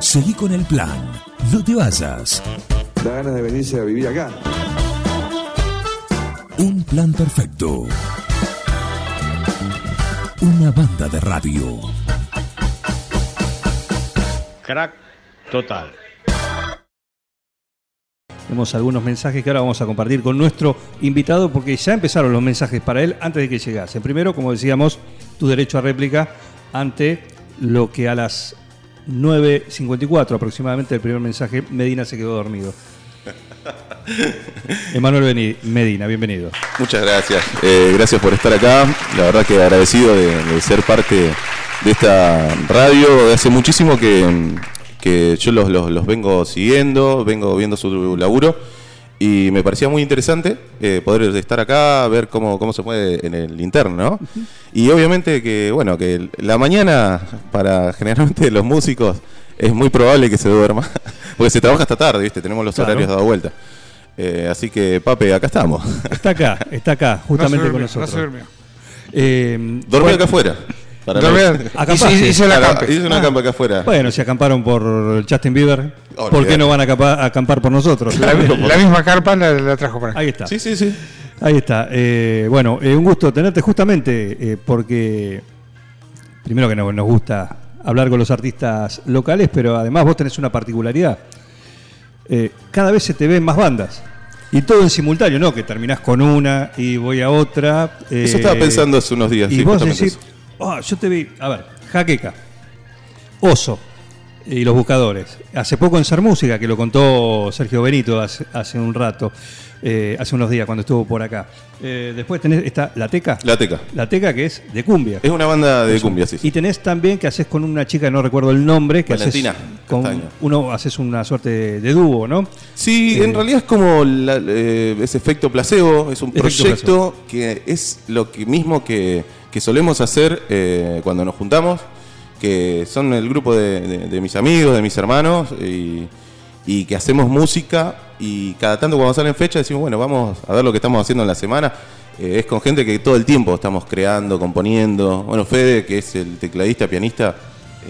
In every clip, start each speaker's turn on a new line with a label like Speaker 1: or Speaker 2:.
Speaker 1: Seguí con el plan. No te vayas.
Speaker 2: Da ganas de venirse a vivir acá.
Speaker 1: Un plan perfecto. Una banda de radio.
Speaker 3: Crack total.
Speaker 4: Tenemos algunos mensajes que ahora vamos a compartir con nuestro invitado porque ya empezaron los mensajes para él antes de que llegase. Primero, como decíamos, tu derecho a réplica ante lo que a las 9.54 aproximadamente el primer mensaje, Medina se quedó dormido. Emanuel Medina, bienvenido.
Speaker 5: Muchas gracias. Eh, gracias por estar acá. La verdad que agradecido de, de ser parte de esta radio. Hace muchísimo que, que yo los, los- los vengo siguiendo, vengo viendo su laburo. Y me parecía muy interesante eh, poder estar acá, ver cómo, cómo se mueve en el interno, ¿no? Y obviamente que, bueno, que la mañana para generalmente los músicos es muy probable que se duerma, porque se trabaja hasta tarde, ¿viste? Tenemos los
Speaker 4: Claro.
Speaker 5: horarios dado vuelta. Eh, así que, Pape, acá estamos.
Speaker 4: Está acá, está acá, justamente
Speaker 6: No se
Speaker 4: con nosotros.
Speaker 6: no se durmió.
Speaker 4: Eh,
Speaker 5: Dormí
Speaker 4: bueno,
Speaker 5: acá afuera. Para
Speaker 4: Acampaste.
Speaker 6: hice- hice la
Speaker 5: Acá-
Speaker 6: campe.
Speaker 5: hice una
Speaker 4: Ah.
Speaker 5: campa acá afuera.
Speaker 4: Bueno, si acamparon por Justin Bieber, ¿por qué
Speaker 5: Olvidate.
Speaker 4: no van a acampa- a acampar por nosotros?
Speaker 6: La, la misma carpa la, la trajo para acá.
Speaker 4: Ahí está.
Speaker 5: Sí, sí, sí.
Speaker 4: Ahí está. Eh, bueno, eh, un gusto tenerte justamente eh, porque primero que no- nos gusta hablar con los artistas locales, pero además vos tenés una particularidad. Eh, cada vez se te ven más bandas. Y todo en simultáneo, ¿no? Que terminás con una y voy a otra. eh,
Speaker 5: Eso estaba pensando hace unos días,
Speaker 4: Y
Speaker 5: sí,
Speaker 4: vos
Speaker 5: justamente
Speaker 4: decís, "Ah, yo te vi, a ver, Jaqueca, Oso y los buscadores. Hace poco en Ser Música, que lo contó Sergio Benito hace, hace un rato, eh, hace unos días cuando estuvo por acá. Eh, después tenés esta, La Teca.
Speaker 5: La Teca.
Speaker 4: La Teca que es de cumbia.
Speaker 5: Es una banda de cumbia, sí. sí.
Speaker 4: Y tenés también que haces con una chica, no recuerdo el nombre, que haces
Speaker 5: Valentina
Speaker 4: con
Speaker 5: Castaño.
Speaker 4: uno haces una suerte de, de dúo, ¿no?
Speaker 5: Sí, en realidad es como la- eh, ese efecto placebo, es un proyecto que es lo que mismo que, que solemos hacer eh, cuando nos juntamos, que son el grupo de, de- de mis amigos, de mis hermanos, y, y que hacemos música y cada tanto cuando salen fechas decimos, bueno, vamos a ver lo que estamos haciendo en la semana. Eh, es con gente que todo el tiempo estamos creando, componiendo. Bueno, Fede, que es el tecladista, pianista,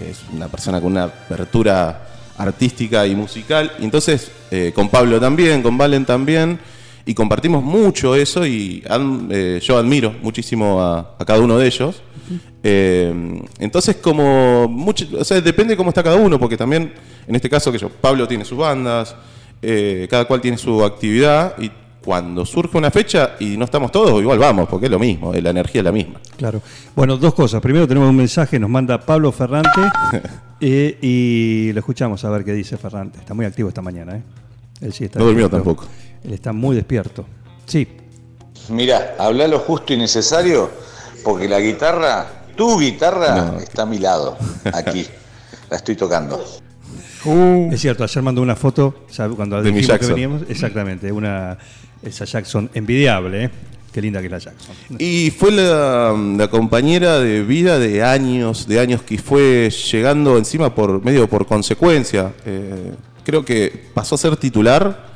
Speaker 5: es una persona con una apertura artística y musical. Y entonces, eh, con Pablo también, con Valen también, y compartimos mucho eso y ad- eh, yo admiro muchísimo a, a cada uno de ellos. Eh, entonces, como mucho, o sea, depende cómo está cada uno, porque también, en este caso, que yo, Pablo tiene sus bandas, eh, cada cual tiene su actividad, y cuando surge una fecha y no estamos todos, igual vamos, porque es lo mismo, la energía es la misma.
Speaker 4: Claro. Bueno, dos cosas. Primero tenemos un mensaje, nos manda Pablo Ferrante eh, y lo escuchamos a ver qué dice Ferrante. Está muy activo esta mañana, ¿eh? Él sí está
Speaker 5: No durmió tampoco.
Speaker 4: Él está muy despierto. Sí.
Speaker 7: Mira, habla lo justo y necesario, porque la guitarra, tu guitarra,
Speaker 5: No.
Speaker 7: está a mi lado, aquí. La estoy tocando.
Speaker 6: Uh,
Speaker 4: Es cierto, ayer mandó una foto, ya cuando
Speaker 5: De mi
Speaker 4: dijimos que
Speaker 5: Jackson.
Speaker 4: veníamos, exactamente, una esa Jackson envidiable, ¿eh? Qué linda que es la Jackson.
Speaker 5: Y fue la, la compañera de vida de años, de años que fue llegando encima por medio por consecuencia. Eh, creo que pasó a ser titular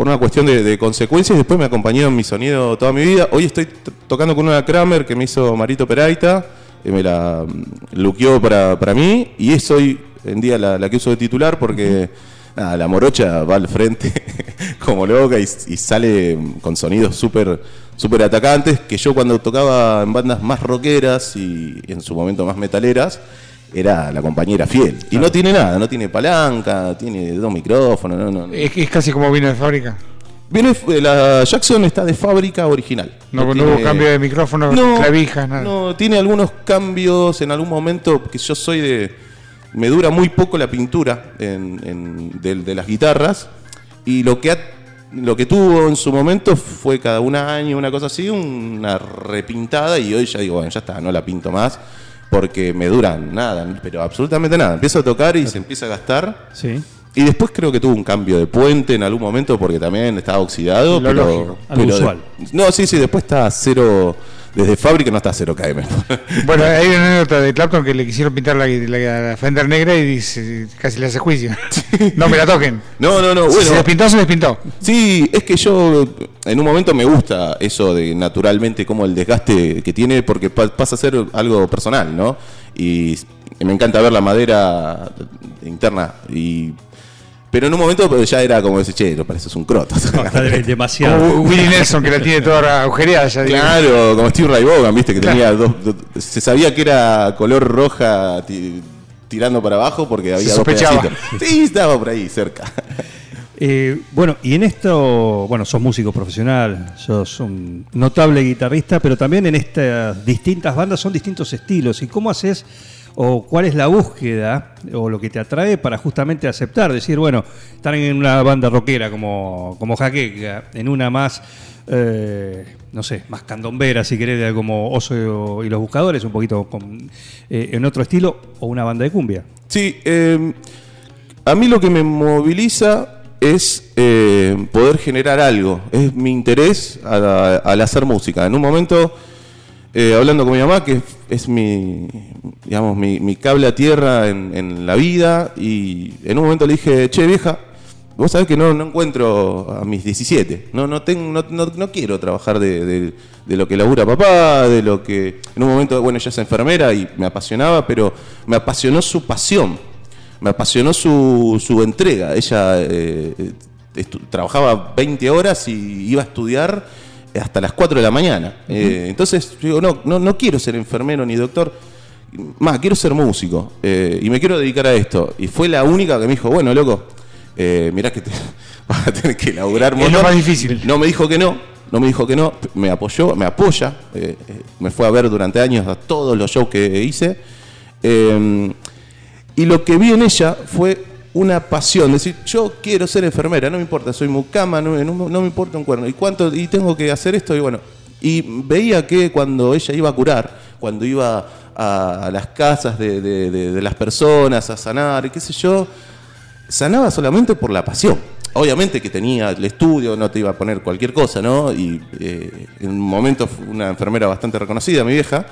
Speaker 5: por una cuestión de, de consecuencias después me acompañó en mi sonido toda mi vida. Hoy estoy tocando con una Kramer que me hizo Marito Peraita, y me la mm, luqueó para, para mí y es hoy en día la, la que uso de titular porque nada, la morocha va al frente como loca y, y sale con sonidos súper súper atacantes que yo cuando tocaba en bandas más rockeras y en su momento más metaleras era la compañera fiel. Y no tiene nada, no tiene palanca, tiene dos micrófonos, no, no, no.
Speaker 6: es, es casi como vino de fábrica.
Speaker 5: Viene, eh, la Jackson está de fábrica original.
Speaker 6: No, no
Speaker 5: tiene-
Speaker 6: hubo cambio de micrófono,
Speaker 5: No,
Speaker 6: clavijas, nada.
Speaker 5: No, tiene algunos cambios en algún momento, que yo soy de... Me dura muy poco la pintura en, en- de, de las guitarras y lo que, ha- lo que tuvo en su momento fue cada un año, una cosa así, una repintada y hoy ya digo, bueno, ya está, no la pinto más porque me duran nada, pero absolutamente nada. Empiezo a tocar y se empieza a gastar.
Speaker 4: Sí.
Speaker 5: Y después creo que tuvo un cambio de puente en algún momento porque también estaba oxidado.
Speaker 6: Lo
Speaker 5: pero,
Speaker 6: lógico,
Speaker 4: algo
Speaker 5: pero-
Speaker 4: usual.
Speaker 5: No, sí, sí, después está cero. Desde fábrica no está a cero KM.
Speaker 6: Bueno, hay una anécdota de Clapton que le quisieron pintar la, la- la Fender negra y dice, casi le hace juicio. no me la toquen.
Speaker 5: No, no, no.
Speaker 6: Si se les pintó, se les pintó.
Speaker 5: sí, es que yo en un momento me gusta eso de naturalmente como el desgaste que tiene porque pa- pasa a ser algo personal, ¿no? Y me encanta ver la madera interna. Y, pero en un momento pues, ya era como decir, che, lo pareces un croto.
Speaker 4: No, está de- demasiado.
Speaker 6: Como Willie Nelson, que la tiene toda agujereada ya. digo.
Speaker 5: Claro, como Steve Ray Vaughan, viste, que tenía dos, dos- Se sabía que era color roja ti- tirando para abajo porque había dos
Speaker 6: sospechaba.
Speaker 5: pedacitos. Sí, estaba por ahí, cerca.
Speaker 4: Eh, bueno, y en esto, bueno, sos músico profesional, sos un notable guitarrista, pero también en estas distintas bandas son distintos estilos. ¿Y cómo haces o cuál es la búsqueda o lo que te atrae para justamente aceptar? Decir, bueno, estar en una banda rockera como, como Jaqueca, en una más, eh, no sé, más candombera, si querés, como Oso y los Buscadores, un poquito con, eh, en otro estilo, o una banda de cumbia.
Speaker 5: Sí, eh, a mí lo que me moviliza es eh, poder generar algo. Es mi interés al, al hacer música. En un momento, eh, hablando con mi mamá, que es mi, digamos, mi, cable a tierra en, la vida, y en un momento le dije, che, vieja, vos sabés que no, no encuentro a mis 17. No, no, tengo, no, no, no quiero trabajar de, lo que labura papá, de lo que... En un momento, bueno, ella es enfermera y me apasionaba, pero me apasionó su pasión me apasionó su, su entrega. Ella eh, trabajaba 20 horas y iba a estudiar hasta las 4 de la mañana. Eh, entonces yo digo, no, no, no quiero ser enfermero ni doctor, más, quiero ser músico eh, y me quiero dedicar a esto. Y fue la única que me dijo, bueno, loco, eh, mirá que te, vas a tener que laburar un
Speaker 6: Es lo
Speaker 5: montón".
Speaker 6: más difícil.
Speaker 5: No me dijo que no, no me dijo que no, me apoyó, me apoya, eh, me fue a ver durante años a todos los shows que hice. Eh, y lo que vi en ella fue una pasión, decir, yo quiero ser enfermera, no me importa, soy mucama, no, me importa un cuerno, y cuánto, y tengo que hacer esto, y bueno, y veía que cuando ella iba a curar, cuando iba a, las casas de, de- las personas a sanar, qué sé yo, sanaba solamente por la pasión. Obviamente que tenía el estudio, no te iba a poner cualquier cosa, ¿no? Y eh, en un momento fue una enfermera bastante reconocida, mi vieja,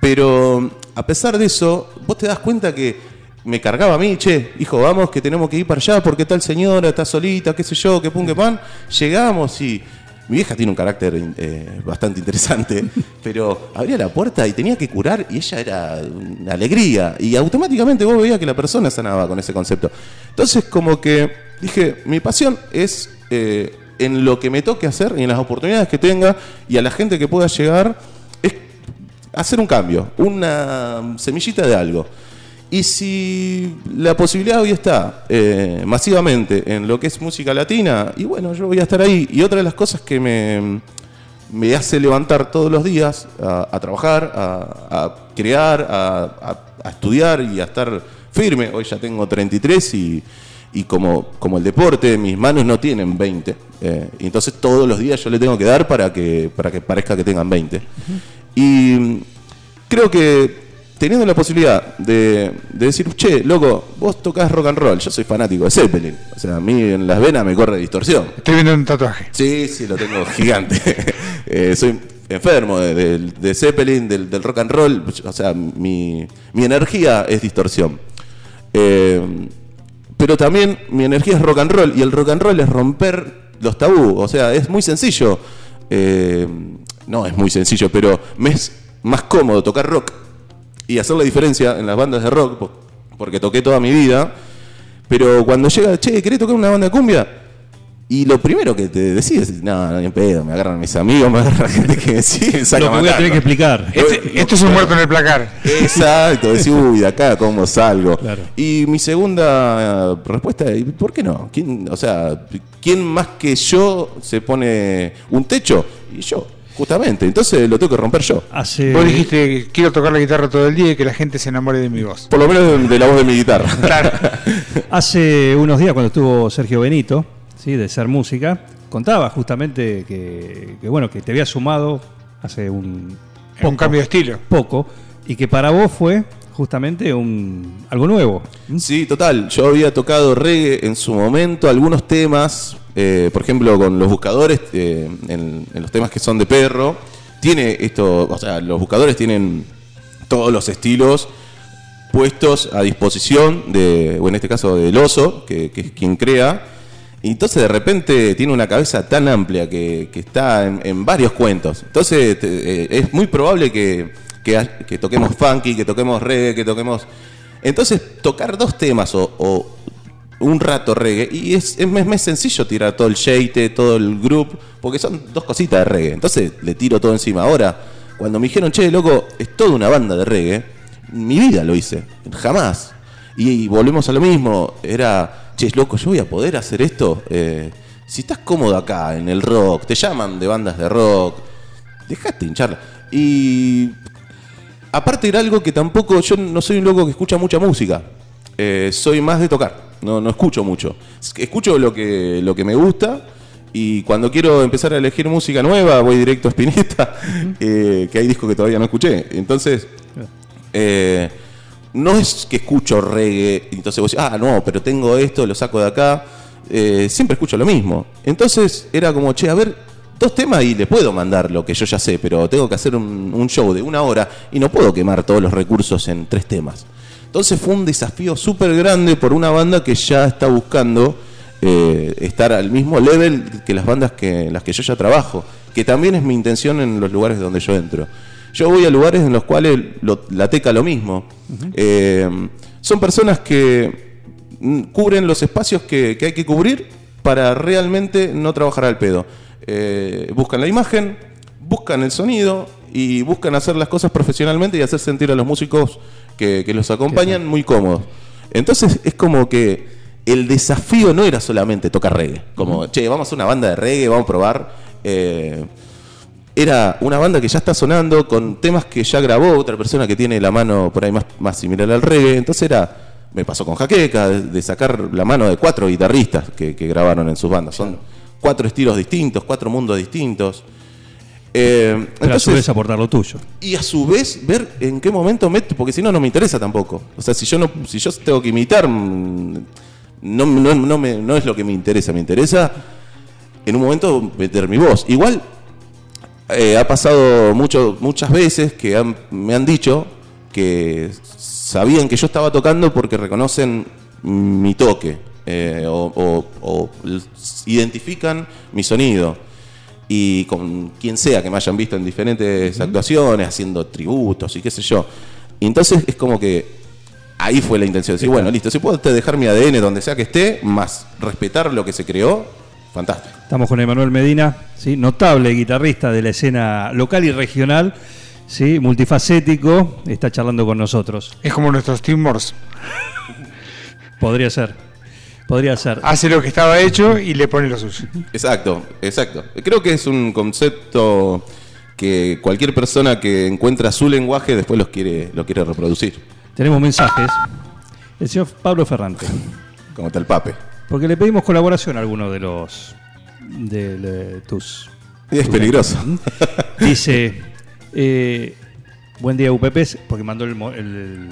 Speaker 5: pero a pesar de eso, vos te das cuenta que me cargaba a mí, che, hijo, vamos que tenemos que ir para allá porque tal señora está solita, qué sé yo, que pum, que pan. Llegamos y mi vieja tiene un carácter eh, bastante interesante, pero abría la puerta y tenía que curar y ella era una alegría. Y automáticamente vos veías que la persona sanaba con ese concepto. Entonces, como que dije, mi pasión es eh, en lo que me toque hacer y en las oportunidades que tenga y a la gente que pueda llegar, es hacer un cambio, una semillita de algo. Y si la posibilidad hoy está eh, masivamente en lo que es música latina, y bueno, yo voy a estar ahí. Y otra de las cosas que me, me hace levantar todos los días a, a trabajar, a, a crear, a, estudiar y a estar firme. Hoy ya tengo 33 y, y como, como el deporte, mis manos no tienen 20. eh, entonces todos los días yo le tengo que dar para que, para que parezca que tengan 20. Y creo que teniendo la posibilidad de, de decir, che, loco, vos tocás rock and roll, yo soy fanático de Zeppelin. O sea, a mí en las venas me corre distorsión.
Speaker 6: Estoy viendo un tatuaje.
Speaker 5: Sí, sí, lo tengo gigante. Eh, soy enfermo de, de- de Zeppelin, del, del rock and roll. O sea, mi, mi energía es distorsión. Eh, pero también mi energía es rock and roll y el rock and roll es romper los tabú. O sea, es muy sencillo. Eh, no es muy sencillo, pero me es más cómodo tocar rock y hacer la diferencia en las bandas de rock, po- porque toqué toda mi vida. Pero cuando llega, che, ¿querés tocar una banda de cumbia? Y lo primero que te decís es, no, no, ni en pedo, me agarran mis amigos, me agarran gente que me sigue, saca
Speaker 4: Lo que voy a tener que explicar.
Speaker 6: Este- esto es un muerto en el placar.
Speaker 5: Exacto, decís, uy, de acá, ¿cómo salgo?
Speaker 4: Claro.
Speaker 5: Y mi segunda eh, respuesta es, ¿por qué no? ¿Quién, o sea, ¿quién más que yo se pone un techo? Y yo, justamente. Entonces lo tengo que romper yo.
Speaker 4: Hace,
Speaker 6: Vos dijiste, quiero tocar la guitarra todo el día y que la gente se enamore de mi voz.
Speaker 5: Por lo menos de, de la voz de mi guitarra.
Speaker 4: Hace unos días cuando estuvo Sergio Benito, ¿sí? de Ser Música, contaba justamente que, que, bueno, que te había sumado hace un,
Speaker 6: Un cambio de estilo.
Speaker 4: poco y que para vos fue justamente un algo nuevo.
Speaker 5: Sí, total. Yo había tocado reggae en su momento, algunos temas, eh, por ejemplo, con los buscadores, eh, en, los temas que son de perro. Tiene esto, o sea, los buscadores tienen todos los estilos puestos a disposición de, o en este caso del oso, que, es quien crea. Y entonces de repente tiene una cabeza tan amplia que, está en, varios cuentos. Entonces eh, es muy probable que, que toquemos funky, que toquemos reggae, que toquemos Entonces, tocar dos temas o un rato reggae, y es, es, más- sencillo tirar todo el shade, todo el group, porque son dos cositas de reggae. Entonces, le tiro todo encima. Ahora, cuando me dijeron, che, loco, es toda una banda de reggae, mi vida lo hice, jamás. Y, volvemos a lo mismo, era, che, loco, yo voy a poder hacer esto. Eh, si estás cómodo acá en el rock, te llaman de bandas de rock, dejate hincharla. Y aparte era algo que tampoco, yo no soy un loco que escucha mucha música. Eh, soy más de tocar, no, no escucho mucho. Escucho lo que, lo que me gusta y cuando quiero empezar a elegir música nueva voy directo a Spinetta, eh, que hay discos que todavía no escuché. Entonces, eh, no es que escucho reggae, entonces vos decís, ah, no, pero tengo esto, lo saco de acá. Eh, siempre escucho lo mismo. Entonces era como, che, a ver, dos temas y le puedo mandar lo que yo ya sé, pero tengo que hacer un, un show de una hora y no puedo quemar todos los recursos en tres temas. Entonces fue un desafío súper grande por una banda que ya está buscando eh, estar al mismo level que las bandas que, en las que yo ya trabajo, que también es mi intención en los lugares donde yo entro. Yo voy a lugares en los cuales lo- la teca lo mismo. Eh, son personas que mm, cubren los espacios que, que hay que cubrir para realmente no trabajar al pedo. Eh, buscan la imagen, buscan el sonido y buscan hacer las cosas profesionalmente y hacer sentir a los músicos que, que los acompañan muy cómodos. Entonces es como que el desafío no era solamente tocar reggae, como, che, vamos a hacer una banda de reggae, vamos a probar. eh, era una banda que ya está sonando con temas que ya grabó otra persona que tiene la mano por ahí más, más similar al reggae. Entonces era, me pasó con Jaqueca, de, de sacar la mano de cuatro guitarristas que, que grabaron en sus bandas. Son cuatro estilos distintos, cuatro mundos distintos. Eh,
Speaker 4: Pero a su
Speaker 5: entonces-
Speaker 4: vez aportar lo tuyo.
Speaker 5: y a su vez ver en qué momento meto, porque si no, no me interesa tampoco. O sea, si yo no, si yo tengo que imitar, mm, no, no, no, me- no es lo que me interesa. Me interesa en un momento meter mi voz. Igual eh, ha pasado mucho, muchas veces que han- me han dicho que sabían que yo estaba tocando porque reconocen mi toque eh, o, o- o l- identifican mi sonido. Y con quien sea que me hayan visto en diferentes actuaciones, haciendo tributos y qué sé yo. Y entonces es como que ahí fue la intención. de Decir, bueno, listo, si puedo dejar mi ADN donde sea que esté, más respetar lo que se creó, fantástico.
Speaker 4: Estamos con Emanuel Medina, ¿sí? notable guitarrista de la escena local y regional, ¿sí? multifacético, está charlando con nosotros.
Speaker 6: Es como nuestros Morse.
Speaker 4: Podría ser, podría ser.
Speaker 6: Hace lo que estaba hecho y le pone lo suyo.
Speaker 5: Exacto, exacto. Creo que es un concepto que cualquier persona que encuentra su lenguaje después los quiere, lo quiere reproducir.
Speaker 4: Tenemos mensajes. El señor Pablo Ferrante,
Speaker 5: Como tal pape.
Speaker 4: porque le pedimos colaboración a alguno de los de, de tus.
Speaker 5: Y es peligroso.
Speaker 4: Dice, eh, buen día UPPs, porque mandó el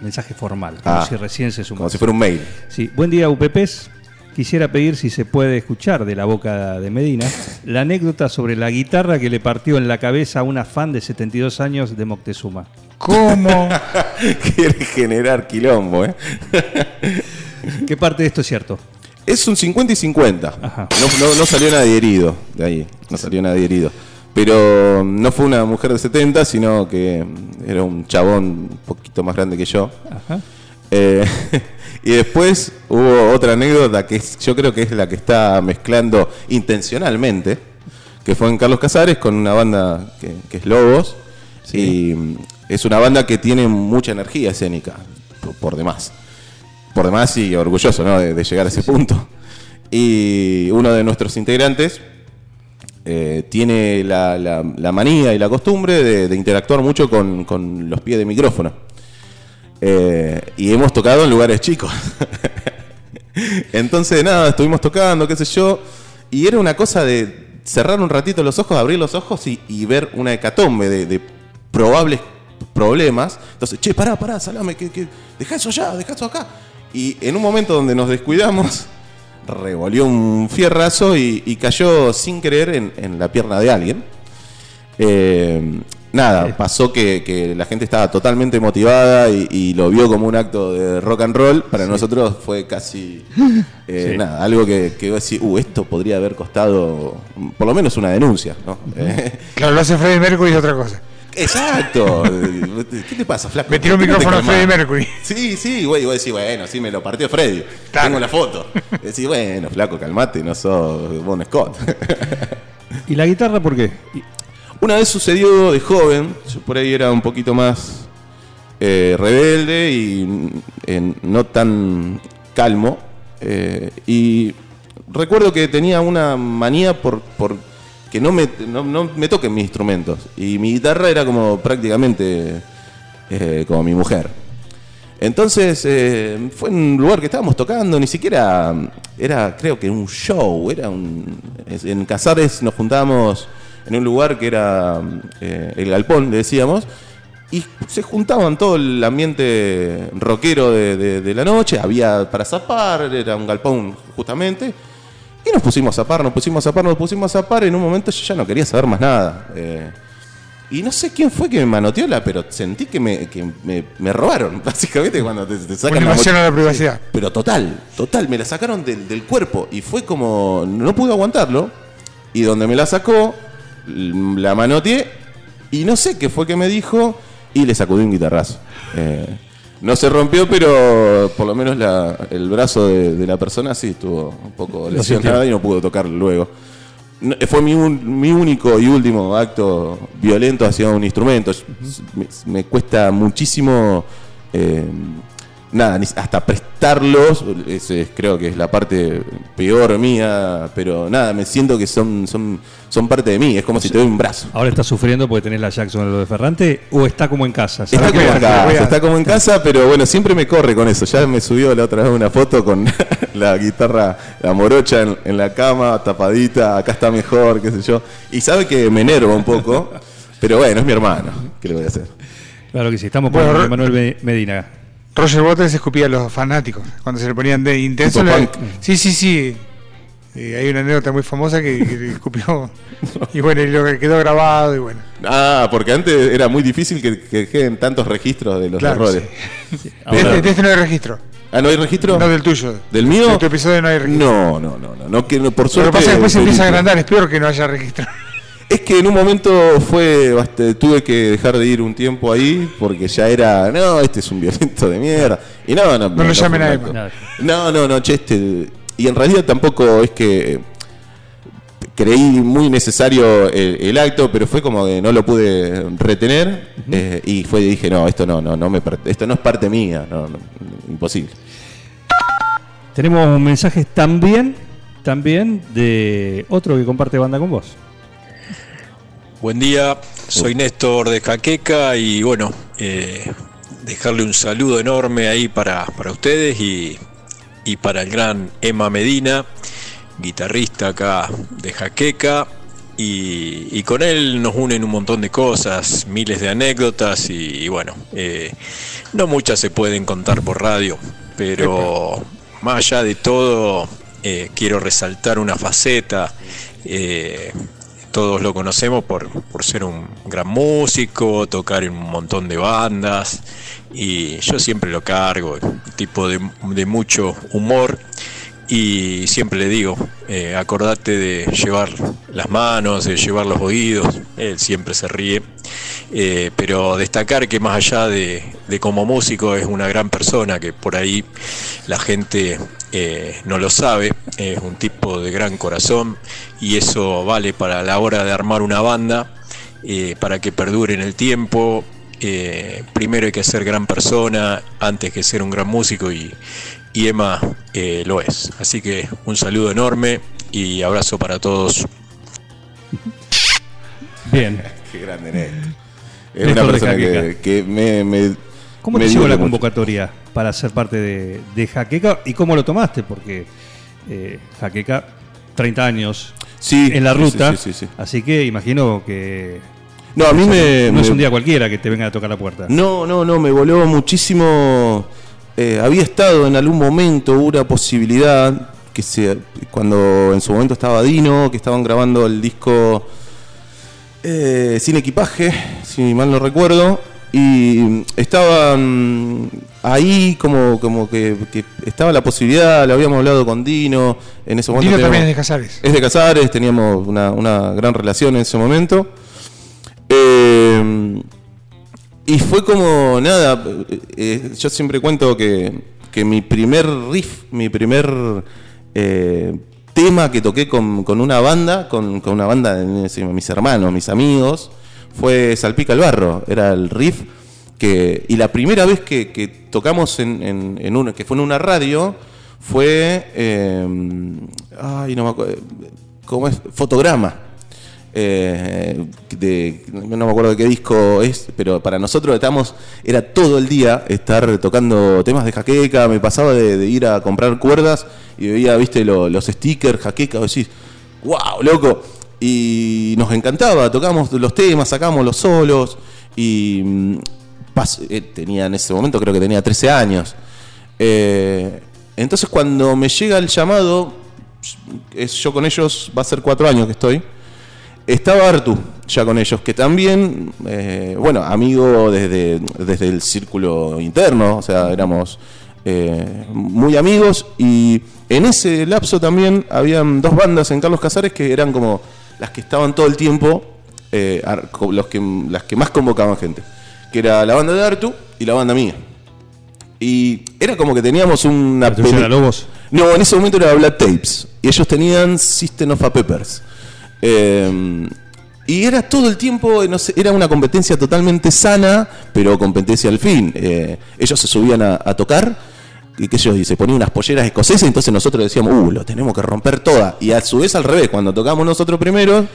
Speaker 4: mensaje formal, como
Speaker 5: Ah,
Speaker 4: si recién se sumó.
Speaker 5: Como si fuera un mail.
Speaker 4: Sí, buen día UPPs. Quisiera pedir si se puede escuchar de la boca de Medina la anécdota sobre la guitarra que le partió en la cabeza a una fan de 72 años de Moctezuma.
Speaker 6: ¿Cómo?
Speaker 5: quiere generar quilombo, ¿eh?
Speaker 4: ¿Qué parte de esto es cierto?
Speaker 5: Es un 50 y 50.
Speaker 4: Ajá.
Speaker 5: No, no- no salió nadie herido de ahí. No salió nadie herido. Pero no fue una mujer de 70, sino que era un chabón un poquito más grande que yo.
Speaker 4: Ajá.
Speaker 5: Eh, y después hubo otra anécdota que yo creo que es la que está mezclando intencionalmente, que fue en Carlos Casares con una banda que, que es Lobos. Y es una banda que tiene mucha energía escénica, por, por demás. Por demás y orgulloso ¿no? de, de llegar a ese punto. Y uno de nuestros integrantes eh, tiene la, manía y la costumbre de, interactuar mucho con, los pies de micrófono. Eh, y hemos tocado en lugares chicos. Entonces, nada, estuvimos tocando, qué sé yo. Y era una cosa de cerrar un ratito los ojos, abrir los ojos y, ver una hecatombe de, probables problemas. Entonces, che, pará, pará, salame, que, que, deja eso allá, deja eso acá. Y en un momento donde nos descuidamos, revolvió un fierrazo y, y cayó sin querer en, en la pierna de alguien. Eh, nada, pasó que, que la gente estaba totalmente motivada y, y lo vio como un acto de rock and roll. Para nosotros fue casi eh,
Speaker 4: Sí.
Speaker 5: nada, algo que, que decís, uh, esto podría haber costado por lo menos una denuncia. ¿no?
Speaker 6: Claro, lo hace Freddie Mercury y es otra cosa.
Speaker 5: Exacto. ¿Qué te pasa, flaco?
Speaker 6: Me tiró un
Speaker 5: ¿Por qué no te
Speaker 6: micrófono a? Freddie Mercury.
Speaker 5: Sí, sí, güey, vos decís, bueno, sí me lo partió Freddy.
Speaker 6: Claro.
Speaker 5: Tengo la foto. Decís, bueno, flaco, calmate, no sos Bon Scott.
Speaker 4: ¿Y la guitarra por qué?
Speaker 5: Una vez sucedió de joven, yo por ahí era un poquito más eh, rebelde y eh, no tan calmo. eh, y recuerdo que tenía una manía por, por que no me, no, no me toquen mis instrumentos. Y mi guitarra era como prácticamente eh, como mi mujer. Entonces eh, fue un lugar que estábamos tocando, ni siquiera era, creo que un show, era un. En Casares nos juntábamos en un lugar que era eh, el Galpón, le decíamos, y se juntaban todo el ambiente rockero de, de- de la noche, había para zapar, era un galpón justamente, y nos pusimos a zapar, nos pusimos a zapar, nos pusimos a zapar, y en un momento yo ya no quería saber más nada. eh, y no sé quién fue que me manoteó la, pero sentí que me, que me, me robaron, básicamente, cuando te, te sacan
Speaker 6: Una
Speaker 5: la
Speaker 6: la privacidad.
Speaker 5: Pero total, total, me la sacaron del, del cuerpo y fue como, no pude aguantarlo. Y donde me la sacó, la manoteé y no sé qué fue que me dijo y le sacudí un guitarrazo. Eh, no se rompió, pero por lo menos la- el brazo de, de la persona sí estuvo un poco lesionado y no pudo tocarlo luego. No, fue mi, un- mi único y último acto violento hacia un instrumento. Me, me cuesta muchísimo, eh, nada, ni- hasta prestarlos. ese es- creo que es la parte peor mía, pero nada, me siento que son, son, son parte de mí. Es como si te doy un brazo.
Speaker 4: ¿Ahora estás sufriendo porque tenés la Jackson en lo de Ferrante o está como en casa?
Speaker 5: Está
Speaker 4: ¿Sabés
Speaker 5: como, en casa,
Speaker 6: voy a-
Speaker 5: está como en casa, pero bueno, siempre me corre con eso. Ya me subió la otra vez una foto con la guitarra, la morocha en, en la cama, tapadita, acá está mejor, qué sé yo. Y sabe que me enerva un poco, pero bueno, es mi hermano. ¿Qué le voy a hacer?
Speaker 4: Claro que sí, estamos
Speaker 6: Bueno,
Speaker 4: con
Speaker 6: Ro-
Speaker 4: Manuel Me- Medina.
Speaker 6: Roger Waters escupía a los fanáticos cuando se le ponían de intenso. Le-. Sí, sí, sí. Eh, hay una anécdota muy famosa que, escupió. y bueno, y lo que quedó grabado y bueno.
Speaker 5: Ah, porque antes era muy difícil que, que queden tantos registros de los
Speaker 6: Claro,
Speaker 5: errores.
Speaker 6: De este, de este no hay registro.
Speaker 5: Ah, ¿no hay registro?
Speaker 6: No del tuyo.
Speaker 5: ¿Del mío?
Speaker 6: De tu episodio no hay registro.
Speaker 5: No, no, no, no, no, que no, por
Speaker 6: Lo
Speaker 5: suerte.
Speaker 6: que pasa es que después se empieza a agrandar, es peor que no haya registro.
Speaker 5: Es que en un momento fue, bast- tuve que dejar de ir un tiempo ahí porque ya era, no, este es un violento de mierda. Y no, no,
Speaker 6: No lo llamen a Emma.
Speaker 5: No, no, no, che, este, y en realidad tampoco es que creí muy necesario el, el acto, pero fue como que no lo pude retener eh, y fue dije, no, esto no, no, no me, esto no es parte mía, no, no, imposible.
Speaker 4: Tenemos mensajes también, también de otro que comparte banda con vos.
Speaker 8: Buen día, soy Néstor de Jaqueca y bueno, eh, dejarle un saludo enorme ahí para, para ustedes y, y para el gran Emma Medina, guitarrista acá de Jaqueca. Y, y con él nos unen un montón de cosas, miles de anécdotas y, y bueno, eh, no muchas se pueden contar por radio, pero más allá de todo, eh, quiero resaltar una faceta. eh, todos lo conocemos por, por ser un gran músico, tocar en un montón de bandas y yo siempre lo cargo, tipo de, de mucho humor y siempre le digo, eh, acordate de llevar las manos, de llevar los oídos, él siempre se ríe, eh, pero destacar que más allá de, de como músico es una gran persona, que por ahí la gente eh, no lo sabe, es un tipo de gran corazón y eso vale para la hora de armar una banda, eh, para que perdure en el tiempo. eh, primero hay que ser gran persona antes que ser un gran músico y, y Emma eh, lo es. Así que un saludo enorme y abrazo para todos.
Speaker 4: Bien.
Speaker 5: Qué grande Néstor. Es
Speaker 4: Néstor
Speaker 5: una persona que, me, me-
Speaker 4: ¿Cómo
Speaker 5: me
Speaker 4: te llegó la
Speaker 5: mucho.
Speaker 4: convocatoria para ser parte de, de Jaqueca y cómo lo tomaste? Porque eh, Jaqueca, 30 años
Speaker 5: Sí,
Speaker 4: en la ruta,
Speaker 5: sí, sí, sí.
Speaker 4: así que imagino que
Speaker 5: No, a mí me.
Speaker 4: no es un día cualquiera que te vengan a tocar la puerta.
Speaker 5: No, no, no, me voló muchísimo. eh, había estado en algún momento una posibilidad que se cuando en su momento estaba Dino, que estaban grabando el disco eh, sin equipaje, si mal no recuerdo, y estaban ahí como como que, que estaba la posibilidad, lo habíamos hablado con Dino, en ese momento
Speaker 6: Dino también es de Casares.
Speaker 5: es de Casares, teníamos una, una gran relación en ese momento. Eh, y fue como, nada, eh, eh, yo siempre cuento que, que mi primer riff, mi primer eh, tema que toqué con, con una banda, con, con una banda de mis hermanos, mis amigos, fue Salpica el Barro. Era el riff Y la primera vez que, tocamos en, una, que fue en una radio, fue. eh, ay, no me acuerdo. ¿Cómo es? Fotograma. Eh, no me acuerdo de qué disco es, pero para nosotros estamos, era todo el día estar tocando temas de jaqueca, me pasaba de, de ir a comprar cuerdas y veía, viste, lo- los stickers, jaqueca, decís, wow, loco. Y nos encantaba, tocamos los temas, sacamos los solos y eh, tenía en ese momento, creo que tenía 13 años. Eh, entonces cuando me llega el llamado, es, yo con ellos, va a ser cuatro años que estoy, estaba Artu ya con ellos, que también, eh, bueno, amigo desde, desde el círculo interno, o sea, éramos muy amigos y en ese lapso también habían dos bandas en Carlos Casares que eran como las que estaban todo el tiempo, las que más convocaban gente, que era la banda de Artu y la banda mía. Y era como que teníamos una
Speaker 4: ¿Pertenecían a Lobos?
Speaker 5: No, en ese momento era Black Tapes. Y ellos tenían System of a Peppers. Eh, y era todo el tiempo, no sé, era una competencia totalmente sana, pero competencia al fin. Eh, ellos se subían a, a tocar, y que ellos se ponían unas polleras escocesas, entonces nosotros decíamos, uh, lo tenemos que romper toda. Y a su vez al revés, cuando tocamos nosotros primero,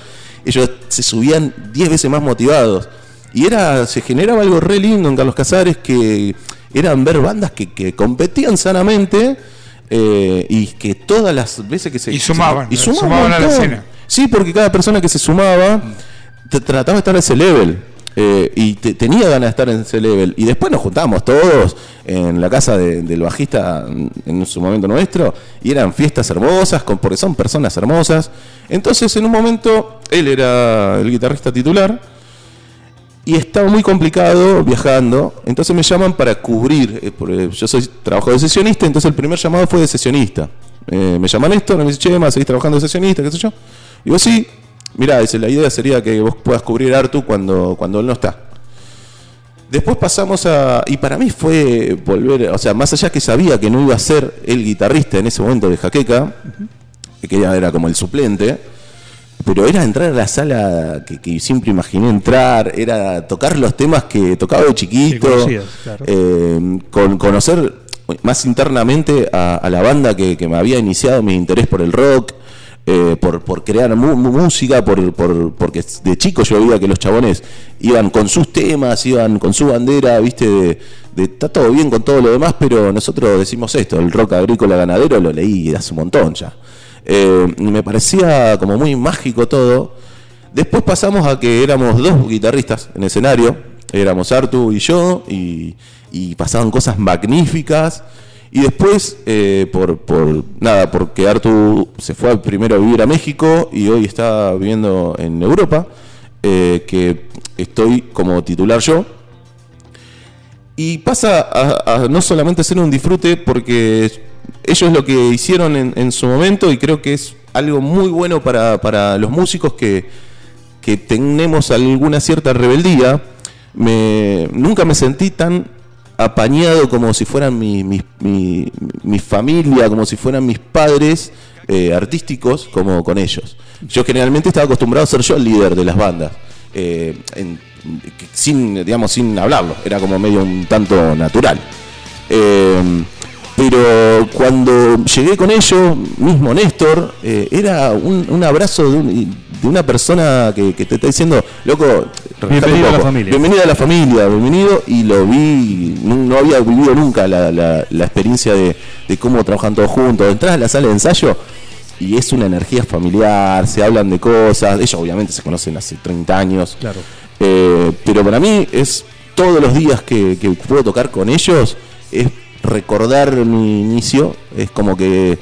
Speaker 5: ellos se subían 10 veces más motivados. Y era, se generaba algo re lindo en Carlos Casares, que eran ver bandas que, que competían sanamente eh, y que todas las veces que se...
Speaker 6: Y sumaban,
Speaker 5: y sumaban,
Speaker 6: sumaban a la escena.
Speaker 5: Sí, porque cada persona que se sumaba te- trataba de estar a ese level. eh, y te- tenía ganas de estar en ese level. Y después nos juntamos todos en la casa de- del bajista en, en su momento nuestro. Y eran fiestas hermosas, con, porque son personas hermosas. Entonces, en un momento, él era el guitarrista titular. Y estaba muy complicado viajando. Entonces me llaman para cubrir. eh, porque yo soy trabajo de sesionista. Entonces el primer llamado fue de sesionista. Eh, me llaman esto, me dice, che, ma, seguís trabajando de sesionista, qué sé yo. Digo, sí. Mirá, dice, la idea sería que vos puedas cubrir a Artu cuando, cuando él no está. Después pasamos a. Y para mí fue volver. O sea, más allá que sabía que no iba a ser el guitarrista en ese momento de Jaqueca, que era como el suplente, pero era entrar a la sala que, que siempre imaginé entrar, era tocar los temas que tocaba de chiquito,
Speaker 4: claro.
Speaker 5: eh, con, conocer más internamente a, a la banda que, que me había iniciado mi interés por el rock, eh, por, por crear mu- mu- música, por, por- porque de chico yo veía que los chabones iban con sus temas, iban con su bandera, viste, de, de está todo bien con todo lo demás, pero nosotros decimos esto, el rock agrícola ganadero lo leí hace un montón ya. Eh, me parecía como muy mágico todo. Después pasamos a que éramos dos guitarristas en escenario, éramos Artu y yo, y, y pasaban cosas magníficas. Y después, eh, por, por nada, porque Artu se fue primero a vivir a México y hoy está viviendo en Europa, eh, que estoy como titular yo. Y pasa a, a no solamente ser un disfrute, porque ellos lo que hicieron en, su momento, y creo que es algo muy bueno para, para los músicos que, que tenemos alguna cierta rebeldía, me, nunca me sentí tan apañado como si fueran mi, mi, mi- mi familia, como si fueran mis padres eh, artísticos, como con ellos. Yo generalmente estaba acostumbrado a ser yo el líder de las bandas, eh, sin, digamos, sin hablarlo, era como medio un tanto natural. Eh, pero cuando llegué con ellos, mismo Néstor, eh, era un, un abrazo de, un- de una persona que, que te está diciendo, loco,
Speaker 4: Bienvenido a la familia.
Speaker 5: Bienvenido a la familia, bienvenido. Y lo vi, no, no había vivido nunca la, la- la experiencia de, de cómo trabajan todos juntos. Entras a la sala de ensayo y es una energía familiar, se hablan de cosas. Ellos obviamente se conocen hace 30 años.
Speaker 4: Claro.
Speaker 5: Eh, pero para mí es todos los días que, que puedo tocar con ellos, es recordar mi inicio, es como que...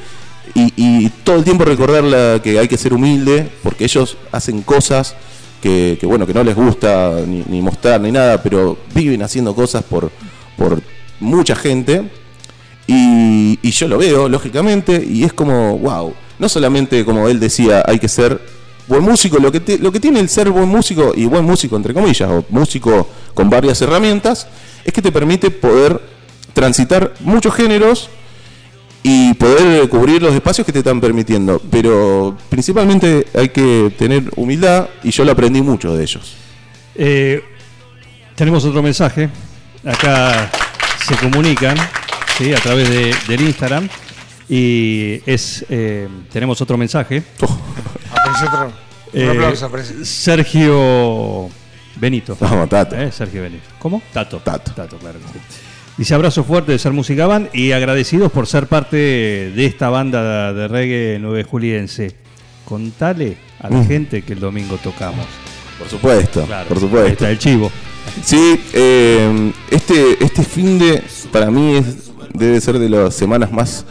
Speaker 5: Y, todo el tiempo recordar la- que hay que ser humilde, porque ellos hacen cosas que, que, bueno, que no les gusta ni, ni mostrar ni nada, pero viven haciendo cosas por, por mucha gente. Y, y yo lo veo, lógicamente, y es como, wow, no solamente como él decía, hay que ser buen músico, lo que, te- lo que tiene el ser buen músico, y buen músico entre comillas, o músico con varias herramientas, es que te permite poder transitar muchos géneros y poder cubrir los espacios que te están permitiendo. Pero principalmente hay que tener humildad y yo lo aprendí mucho de ellos.
Speaker 4: Eh, tenemos otro mensaje. Acá se comunican ¿sí? a través de- del Instagram. Y es eh, tenemos otro mensaje.
Speaker 6: Aparece otro. Un
Speaker 4: Eh,
Speaker 6: aplauso, aparece.
Speaker 4: Sergio Benito.
Speaker 5: Vamos, Tato.
Speaker 4: Eh, Sergio Benito. ¿Cómo? Tato.
Speaker 5: Tato.
Speaker 4: claro que sí. Dice abrazo fuerte de Ser Música Band y agradecidos por ser parte de esta banda de reggae nueve juliense. Contale a la
Speaker 5: Mm.
Speaker 4: gente que el domingo tocamos.
Speaker 5: Por supuesto,
Speaker 4: Claro,
Speaker 5: por
Speaker 4: Ahí
Speaker 5: supuesto.
Speaker 4: está el chivo.
Speaker 5: Sí, eh, este, este fin de para mí es- debe ser de las semanas más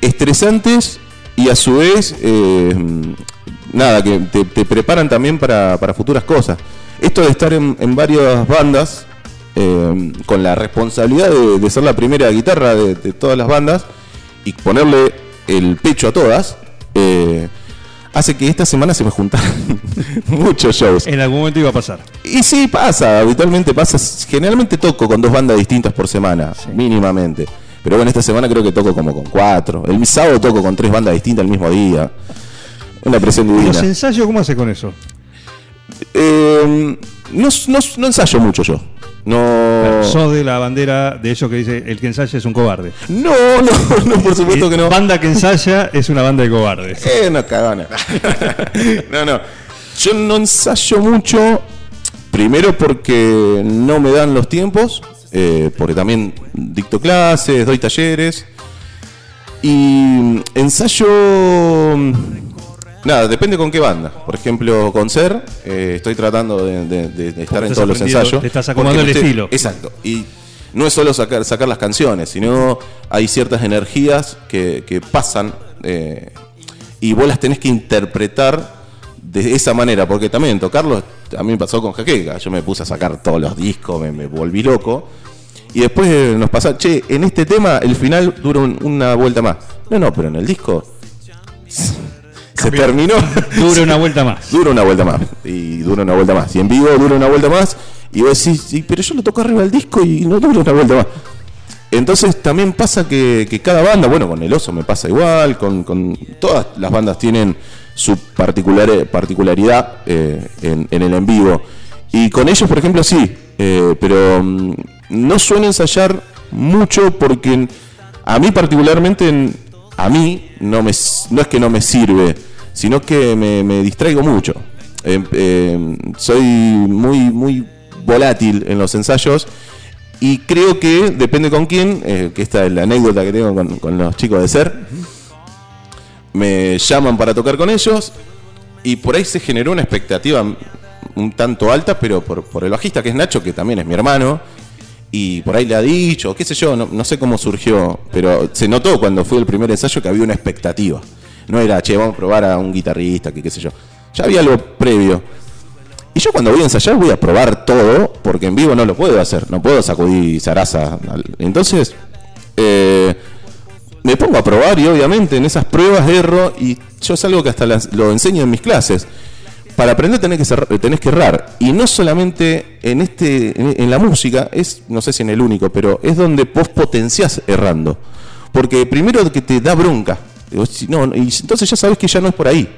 Speaker 5: estresantes y a su vez, eh, nada, que te, te preparan también para, para futuras cosas. Esto de estar en, en varias bandas, eh, con la responsabilidad de, de ser la primera guitarra de, de todas las bandas y ponerle el pecho a todas, eh, hace que esta semana se me juntaran muchos shows.
Speaker 4: En algún momento iba a pasar.
Speaker 5: Y sí, pasa, habitualmente pasa. Generalmente toco con dos bandas distintas por semana, mínimamente. Pero bueno, esta semana creo que toco como con cuatro. El sábado toco con tres bandas distintas el mismo día. Una presión
Speaker 4: ¿Y los
Speaker 5: divina.
Speaker 4: ensayos cómo hace con eso?
Speaker 5: Eh, no, no- no ensayo mucho yo. No.
Speaker 4: Sos de la bandera de ellos que dice el que ensaya es un cobarde.
Speaker 5: No, no, no, por supuesto que no.
Speaker 4: Banda que ensaya es una banda de cobardes.
Speaker 5: Eh, no, cagona. no, no. Yo no ensayo mucho. Primero porque no me dan los tiempos. eh, porque también dicto clases, doy talleres. Y ensayo. Nada, depende con qué banda. Por ejemplo, con Ser, eh, estoy tratando de, de- de- de estar en todos los ensayos.
Speaker 4: te estás
Speaker 5: porque
Speaker 4: acomodando
Speaker 5: me
Speaker 4: el
Speaker 5: estoy-
Speaker 4: estilo.
Speaker 5: Exacto. Y no es solo sacar, sacar las canciones, sino hay ciertas energías que, que pasan eh, y vos las tenés que interpretar de esa manera, porque también tocarlo, a mí me pasó con Jaqueca, yo me puse a sacar todos los discos, me, me volví loco. Y después eh, nos pasa, che, en este tema el final dura un- una vuelta más. No, no, pero en el disco se terminó.
Speaker 4: Dura una vuelta más.
Speaker 5: Dura una vuelta más. Y dura una vuelta más. Y en vivo dura una vuelta más. Y vos decís, sí, pero yo lo toco arriba del disco y no dura una vuelta más. Entonces también pasa que, que cada banda, bueno, con el oso me pasa igual, con, con todas las bandas tienen su particular, particularidad eh, en, en el en vivo. Y con ellos, por ejemplo, sí, eh, pero mm, no suelo ensayar mucho porque a mí particularmente, en- a mí no, me, no es que no me sirve, sino que me, distraigo mucho. Eh, eh, soy muy, muy volátil en los ensayos y creo que depende con quién, eh, que esta es la anécdota que tengo con, con los chicos de SER, me llaman para tocar con ellos y por ahí se generó una expectativa un tanto alta, pero por, por el bajista que es Nacho, que también es mi hermano, y por ahí le ha dicho, qué sé yo, no, no sé cómo surgió, pero se notó cuando fue el primer ensayo que había una expectativa. No era, che, vamos a probar a un guitarrista, que qué sé yo. Ya había algo previo. Y yo cuando voy a ensayar voy a probar todo, porque en vivo no lo puedo hacer, no puedo sacudir zaraza. Entonces, eh, me pongo a probar y obviamente en esas pruebas erro y yo es algo que hasta las- lo enseño en mis clases. Para aprender tenés que, cerrar- tenés que errar. Y no solamente en este en, en la música, es, no sé si en el único, pero es donde vos potenciás errando. Porque primero que te da bronca. No, y entonces ya sabes que ya no es por ahí.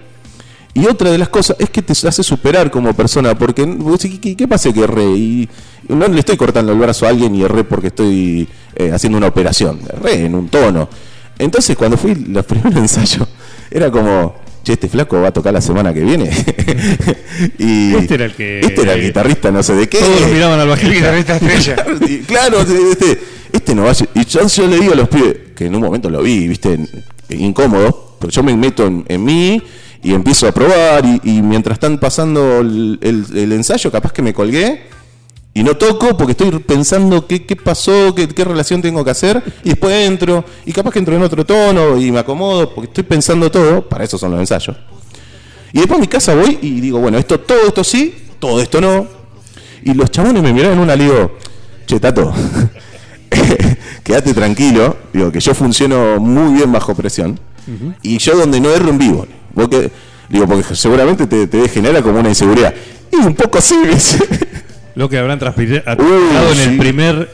Speaker 5: Y otra de las cosas es que te hace superar como persona, porque ¿qué, qué pasa que erré? Y no le estoy cortando el brazo a alguien y erré porque estoy eh, haciendo una operación. Erré en un tono. Entonces, cuando fui los primeros ensayos, era como, che, este flaco va a tocar la semana que viene. y
Speaker 4: Este era el que-
Speaker 5: Este era el guitarrista, no sé de qué.
Speaker 4: Todos miraban al bajista.
Speaker 6: guitarrista estrella.
Speaker 5: Claro, este, este no va a Y yo, yo le digo a los pibes, que en un momento lo vi, viste, incómodo, pero yo me meto en, en mí y empiezo a probar. Y, y mientras están pasando el, el- el ensayo, capaz que me colgué y no toco porque estoy pensando qué, qué pasó, qué, qué relación tengo que hacer. Y después entro, y capaz que entro en otro tono y me acomodo porque estoy pensando todo. Para eso son los ensayos. Y después a mi casa voy y digo, bueno, esto, todo esto sí, todo esto no. Y los chabones me miraron en una, digo, che, Tato, quédate tranquilo. Digo, que yo funciono muy bien bajo presión. Y yo donde no erro en vivo. Porque Digo, porque seguramente te, te genera como una inseguridad. Y un poco sí.
Speaker 4: Lo que habrán transpirado en
Speaker 5: sí.
Speaker 4: el primer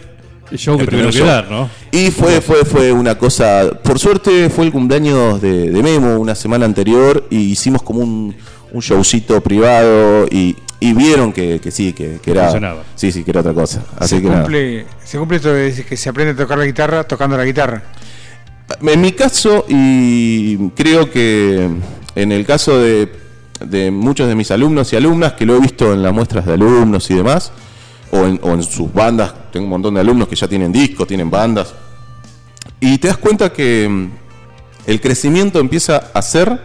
Speaker 4: show que tuvieron que dar, ¿no?
Speaker 5: Y fue, fue, fue una cosa. Por suerte fue el cumpleaños de, de Memo una semana anterior y hicimos como un, un showcito privado y, y vieron que, que sí, que, que era.
Speaker 4: Funcionaba.
Speaker 5: Sí, sí, que era otra cosa. Así
Speaker 6: se,
Speaker 5: que nada.
Speaker 6: cumple, se cumple esto de decir que se aprende a tocar la guitarra tocando la guitarra.
Speaker 5: En mi caso, y creo que en el caso de, de muchos de mis alumnos y alumnas, que lo he visto en las muestras de alumnos y demás, o en, o en sus bandas, tengo un montón de alumnos que ya tienen discos, tienen bandas, y te das cuenta que mm, el crecimiento empieza a ser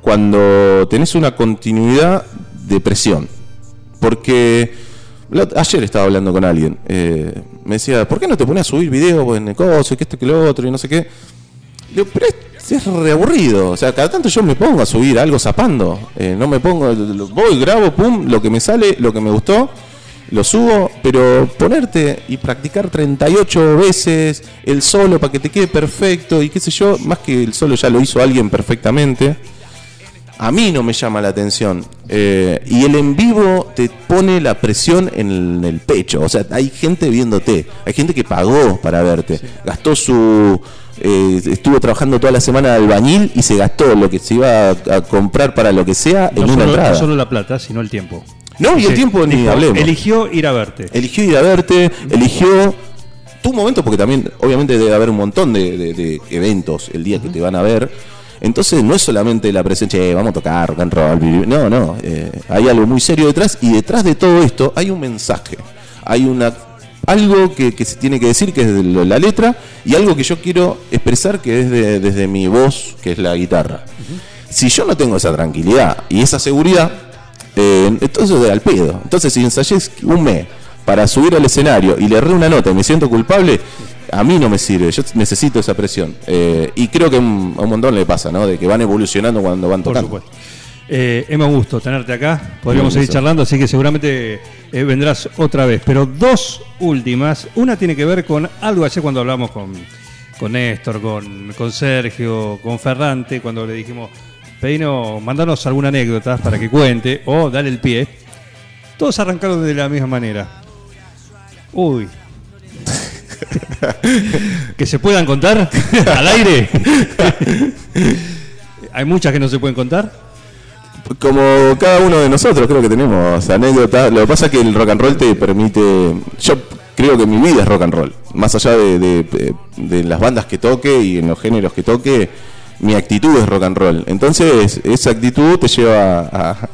Speaker 5: cuando tenés una continuidad de presión. Porque ayer estaba hablando con alguien, eh, me decía, ¿por qué no te pones a subir videos en el coso, que esto, que lo otro, y no sé qué? Pero es, es re aburrido. O sea, cada tanto yo me pongo a subir algo zapando. Eh, no me pongo, voy, grabo, pum, lo que me sale, lo que me gustó, lo subo. Pero ponerte y practicar 38 veces el solo para que te quede perfecto y qué sé yo, más que el solo ya lo hizo alguien perfectamente. A mí no me llama la atención. Eh, y el en vivo te pone la presión en el, en el pecho. O sea, hay gente viéndote. Hay gente que pagó para verte. Gastó su. eh, estuvo trabajando toda la semana de albañil y se gastó lo que se iba a, a comprar para lo que sea en
Speaker 4: No
Speaker 5: una
Speaker 4: solo,
Speaker 5: entrada.
Speaker 4: no solo la plata, sino el tiempo.
Speaker 5: No, y el tiempo ni
Speaker 4: dijo,
Speaker 5: hablemos.
Speaker 4: Eligió ir a verte.
Speaker 5: Eligió ir a verte, eligió tu momento, porque también, obviamente, debe haber un montón de, de- de eventos el día que te van a ver. Entonces, no es solamente la presencia, "Eh, vamos a tocar rock and roll. vivir". No, no. eh, hay algo muy serio detrás, y detrás de todo esto hay un mensaje. Hay una algo que, que se tiene que decir, que es de la letra, y algo que yo quiero expresar, que es de- desde mi voz, que es la guitarra. Si yo no tengo esa tranquilidad y esa seguridad, eh, entonces de al pedo. Entonces, si ensayé un mes para subir al escenario y le erré una nota y me siento culpable, a mí no me sirve. Yo necesito esa presión. Eh, y creo que un- a un montón le pasa, ¿no? De que van evolucionando cuando van
Speaker 4: Por
Speaker 5: tocando.
Speaker 4: supuesto. Eh, Emma, un gusto tenerte acá. Podríamos seguir charlando, así que seguramente eh, vendrás otra vez. Pero dos últimas. Una tiene que ver con algo ayer cuando hablamos con, con Néstor, con, con Sergio, con Ferrante, cuando le dijimos, Peino, mandanos alguna anécdota para que cuente o dale el pie. Todos arrancaron de la misma manera. Uy. que se puedan contar al aire. Hay muchas que no se pueden contar.
Speaker 5: Como cada uno de nosotros, creo que tenemos anécdotas. Lo que pasa es que el rock and roll te permite. Yo creo que mi vida es rock and roll. Más allá de, de- de las bandas que toque y en los géneros que toque, mi actitud es rock and roll. Entonces, esa actitud te lleva a,